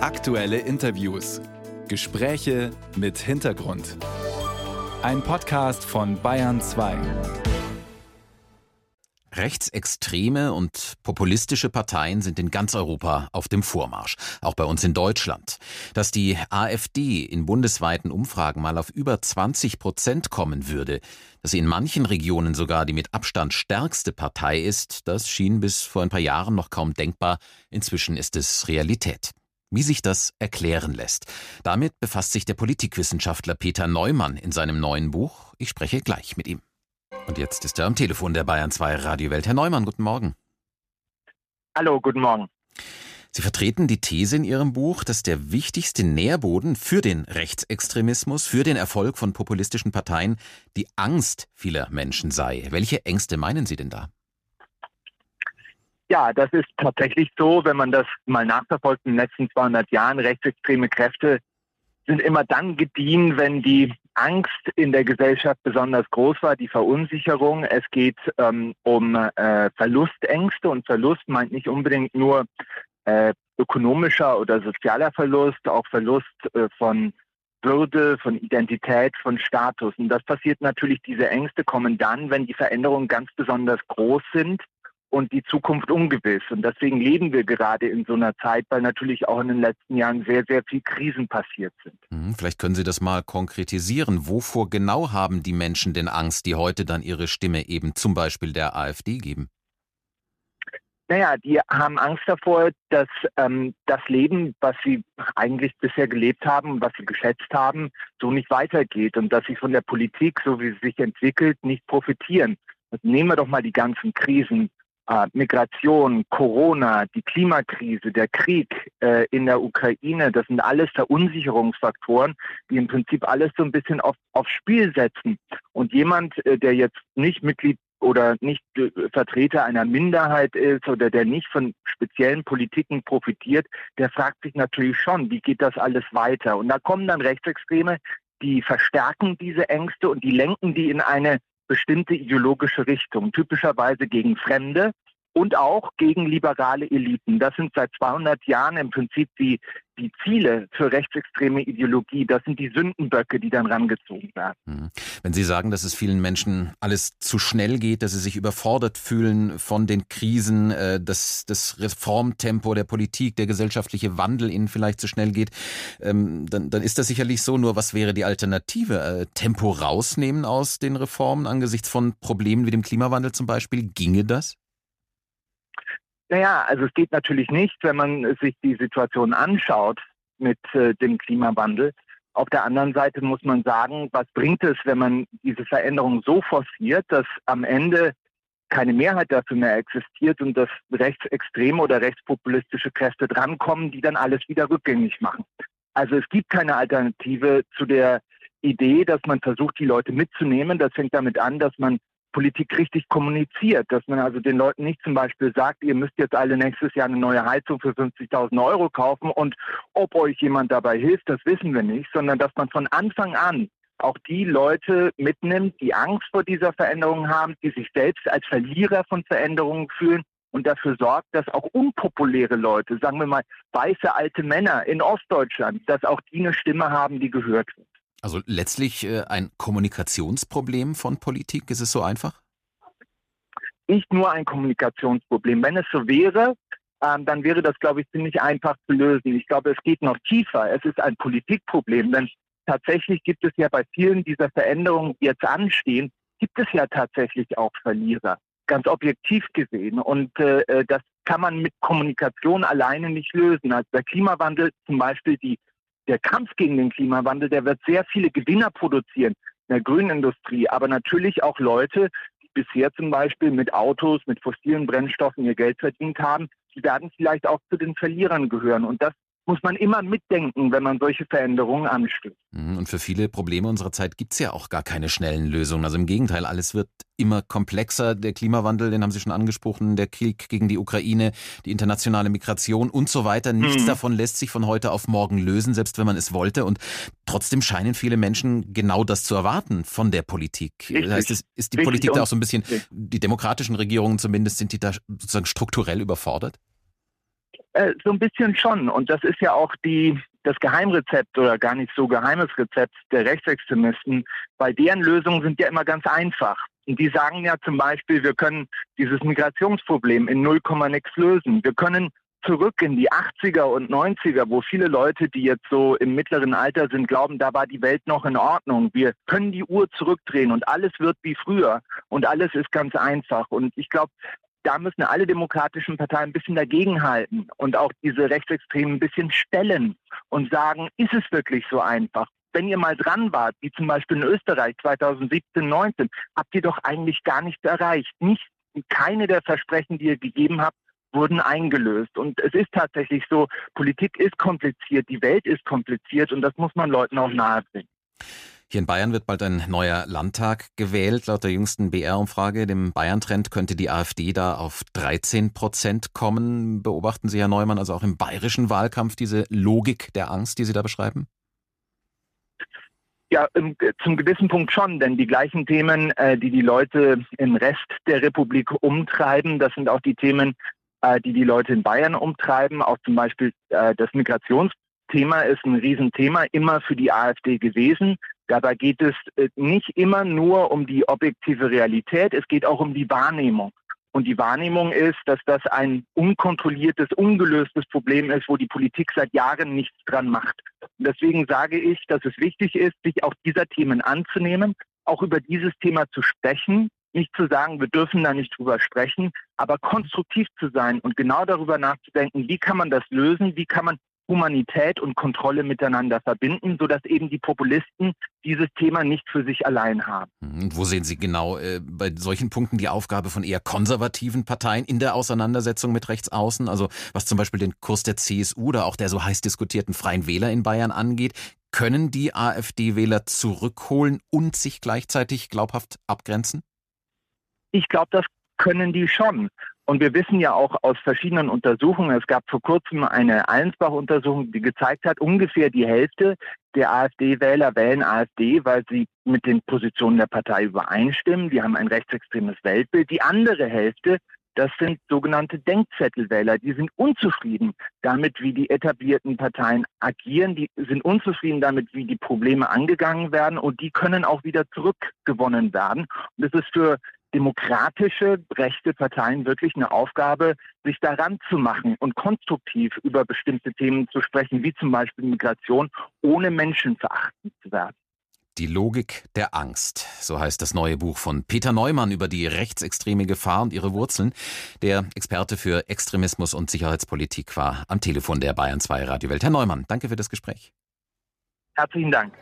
Aktuelle Interviews. Gespräche mit Hintergrund. Ein Podcast von Bayern 2. Rechtsextreme und populistische Parteien sind in ganz Europa auf dem Vormarsch, auch bei uns in Deutschland. Dass die AfD in bundesweiten Umfragen mal auf über 20 Prozent kommen würde, dass sie in manchen Regionen sogar die mit Abstand stärkste Partei ist, das schien bis vor ein paar Jahren noch kaum denkbar. Inzwischen ist es Realität. Wie sich das erklären lässt. Damit befasst sich der Politikwissenschaftler Peter Neumann in seinem neuen Buch. Ich spreche gleich mit ihm. Und jetzt ist er am Telefon der Bayern 2 Radiowelt. Herr Neumann, guten Morgen. Hallo, guten Morgen. Sie vertreten die These in Ihrem Buch, dass der wichtigste Nährboden für den Rechtsextremismus, für den Erfolg von populistischen Parteien die Angst vieler Menschen sei. Welche Ängste meinen Sie denn da? Ja, das ist tatsächlich so, wenn man das mal nachverfolgt in den letzten 200 Jahren. Rechtsextreme Kräfte sind immer dann gediehen, wenn die Angst in der Gesellschaft besonders groß war, die Verunsicherung. Es geht ähm, um äh, Verlustängste und Verlust meint nicht unbedingt nur äh, ökonomischer oder sozialer Verlust, auch Verlust äh, von Würde, von Identität, von Status. Und das passiert natürlich, diese Ängste kommen dann, wenn die Veränderungen ganz besonders groß sind und die Zukunft ungewiss. Und deswegen leben wir gerade in so einer Zeit, weil natürlich auch in den letzten Jahren sehr, sehr viel Krisen passiert sind. Hm, vielleicht können Sie das mal konkretisieren. Wovor genau haben die Menschen denn Angst, die heute dann ihre Stimme eben zum Beispiel der AfD geben? Naja, die haben Angst davor, dass ähm, das Leben, was sie eigentlich bisher gelebt haben, was sie geschätzt haben, so nicht weitergeht und dass sie von der Politik, so wie sie sich entwickelt, nicht profitieren. Nehmen wir doch mal die ganzen Krisen, Migration, Corona, die Klimakrise, der Krieg äh, in der Ukraine, das sind alles Verunsicherungsfaktoren, die im Prinzip alles so ein bisschen auf, aufs Spiel setzen. Und jemand, äh, der jetzt nicht Mitglied oder nicht äh, Vertreter einer Minderheit ist oder der nicht von speziellen Politiken profitiert, der fragt sich natürlich schon, wie geht das alles weiter? Und da kommen dann Rechtsextreme, die verstärken diese Ängste und die lenken die in eine bestimmte ideologische Richtung, typischerweise gegen Fremde und auch gegen liberale Eliten. Das sind seit 200 Jahren im Prinzip die, die Ziele für rechtsextreme Ideologie. Das sind die Sündenböcke, die dann rangezogen werden. Hm. Wenn Sie sagen, dass es vielen Menschen alles zu schnell geht, dass sie sich überfordert fühlen von den Krisen, äh, dass das Reformtempo der Politik, der gesellschaftliche Wandel ihnen vielleicht zu schnell geht, ähm, dann, dann ist das sicherlich so. Nur was wäre die Alternative? Äh, Tempo rausnehmen aus den Reformen angesichts von Problemen wie dem Klimawandel zum Beispiel? Ginge das? Naja, also es geht natürlich nicht, wenn man sich die Situation anschaut mit äh, dem Klimawandel. Auf der anderen Seite muss man sagen, was bringt es, wenn man diese Veränderung so forciert, dass am Ende keine Mehrheit dafür mehr existiert und dass rechtsextreme oder rechtspopulistische Kräfte drankommen, die dann alles wieder rückgängig machen. Also es gibt keine Alternative zu der Idee, dass man versucht, die Leute mitzunehmen. Das fängt damit an, dass man Politik richtig kommuniziert, dass man also den Leuten nicht zum Beispiel sagt, ihr müsst jetzt alle nächstes Jahr eine neue Heizung für 50.000 Euro kaufen und ob euch jemand dabei hilft, das wissen wir nicht, sondern dass man von Anfang an auch die Leute mitnimmt, die Angst vor dieser Veränderung haben, die sich selbst als Verlierer von Veränderungen fühlen und dafür sorgt, dass auch unpopuläre Leute, sagen wir mal weiße alte Männer in Ostdeutschland, dass auch die eine Stimme haben, die gehört wird. Also letztlich äh, ein Kommunikationsproblem von Politik, ist es so einfach? Nicht nur ein Kommunikationsproblem. Wenn es so wäre, ähm, dann wäre das, glaube ich, ziemlich einfach zu lösen. Ich glaube, es geht noch tiefer. Es ist ein Politikproblem, denn tatsächlich gibt es ja bei vielen dieser Veränderungen, die jetzt anstehen, gibt es ja tatsächlich auch Verlierer, ganz objektiv gesehen. Und äh, äh das kann man mit Kommunikation alleine nicht lösen. Also der Klimawandel zum Beispiel, die der Kampf gegen den Klimawandel, der wird sehr viele Gewinner produzieren in der grünen Industrie, aber natürlich auch Leute, die bisher zum Beispiel mit Autos, mit fossilen Brennstoffen ihr Geld verdient haben, die werden vielleicht auch zu den Verlierern gehören. Und das muss man immer mitdenken, wenn man solche Veränderungen anstößt. Mhm, und für viele Probleme unserer Zeit gibt es ja auch gar keine schnellen Lösungen. Also im Gegenteil, alles wird immer komplexer. Der Klimawandel, den haben Sie schon angesprochen, der Krieg gegen die Ukraine, die internationale Migration und so weiter. Nichts mhm. davon lässt sich von heute auf morgen lösen, selbst wenn man es wollte. Und trotzdem scheinen viele Menschen genau das zu erwarten von der Politik. Richtig. Heißt es, ist die Richtig. Politik da auch so ein bisschen, die demokratischen Regierungen zumindest, sind die da sozusagen strukturell überfordert? Äh, so ein bisschen schon. Und das ist ja auch die, das Geheimrezept oder gar nicht so geheimes Rezept der Rechtsextremisten, weil deren Lösungen sind ja immer ganz einfach. Und die sagen ja zum Beispiel, wir können dieses Migrationsproblem in 0, nix lösen. Wir können zurück in die 80er und 90er, wo viele Leute, die jetzt so im mittleren Alter sind, glauben, da war die Welt noch in Ordnung. Wir können die Uhr zurückdrehen und alles wird wie früher und alles ist ganz einfach. Und ich glaube, da müssen alle demokratischen Parteien ein bisschen dagegenhalten und auch diese Rechtsextremen ein bisschen stellen und sagen, ist es wirklich so einfach? Wenn ihr mal dran wart, wie zum Beispiel in Österreich 2017, 19, habt ihr doch eigentlich gar nichts erreicht. Nicht, keine der Versprechen, die ihr gegeben habt, wurden eingelöst. Und es ist tatsächlich so, Politik ist kompliziert, die Welt ist kompliziert und das muss man Leuten auch nahebringen. Hier in Bayern wird bald ein neuer Landtag gewählt. Laut der jüngsten BR-Umfrage, dem Bayern-Trend, könnte die AfD da auf 13 Prozent kommen. Beobachten Sie, Herr Neumann, also auch im bayerischen Wahlkampf diese Logik der Angst, die Sie da beschreiben? Ja, zum gewissen Punkt schon, denn die gleichen Themen, äh, die die Leute im Rest der Republik umtreiben, das sind auch die Themen, äh, die die Leute in Bayern umtreiben. Auch zum Beispiel äh, das Migrationsthema ist ein Riesenthema immer für die AfD gewesen. Dabei geht es äh, nicht immer nur um die objektive Realität, es geht auch um die Wahrnehmung. Und die Wahrnehmung ist, dass das ein unkontrolliertes, ungelöstes Problem ist, wo die Politik seit Jahren nichts dran macht. Und deswegen sage ich, dass es wichtig ist, sich auch dieser Themen anzunehmen, auch über dieses Thema zu sprechen, nicht zu sagen, wir dürfen da nicht drüber sprechen, aber konstruktiv zu sein und genau darüber nachzudenken, wie kann man das lösen, wie kann man Humanität und Kontrolle miteinander verbinden, sodass eben die Populisten dieses Thema nicht für sich allein haben. Und hm, wo sehen Sie genau äh, bei solchen Punkten die Aufgabe von eher konservativen Parteien in der Auseinandersetzung mit Rechtsaußen? Also was zum Beispiel den Kurs der CSU oder auch der so heiß diskutierten Freien Wähler in Bayern angeht. Können die AfD-Wähler zurückholen und sich gleichzeitig glaubhaft abgrenzen? Ich glaube, das können die schon. Und wir wissen ja auch aus verschiedenen Untersuchungen, es gab vor kurzem eine Allensbach-Untersuchung, die gezeigt hat, ungefähr die Hälfte der AfD-Wähler wählen AfD, weil sie mit den Positionen der Partei übereinstimmen. Die haben ein rechtsextremes Weltbild. Die andere Hälfte, das sind sogenannte Denkzettelwähler. Die sind unzufrieden damit, wie die etablierten Parteien agieren. Die sind unzufrieden damit, wie die Probleme angegangen werden. Und die können auch wieder zurückgewonnen werden. Und das ist für demokratische, rechte Parteien wirklich eine Aufgabe, sich daran zu machen und konstruktiv über bestimmte Themen zu sprechen, wie zum Beispiel Migration, ohne menschenverachtend zu werden. Die Logik der Angst, so heißt das neue Buch von Peter Neumann über die rechtsextreme Gefahr und ihre Wurzeln. Der Experte für Extremismus und Sicherheitspolitik war am Telefon der Bayern 2 Radiowelt. Herr Neumann, danke für das Gespräch. Herzlichen Dank.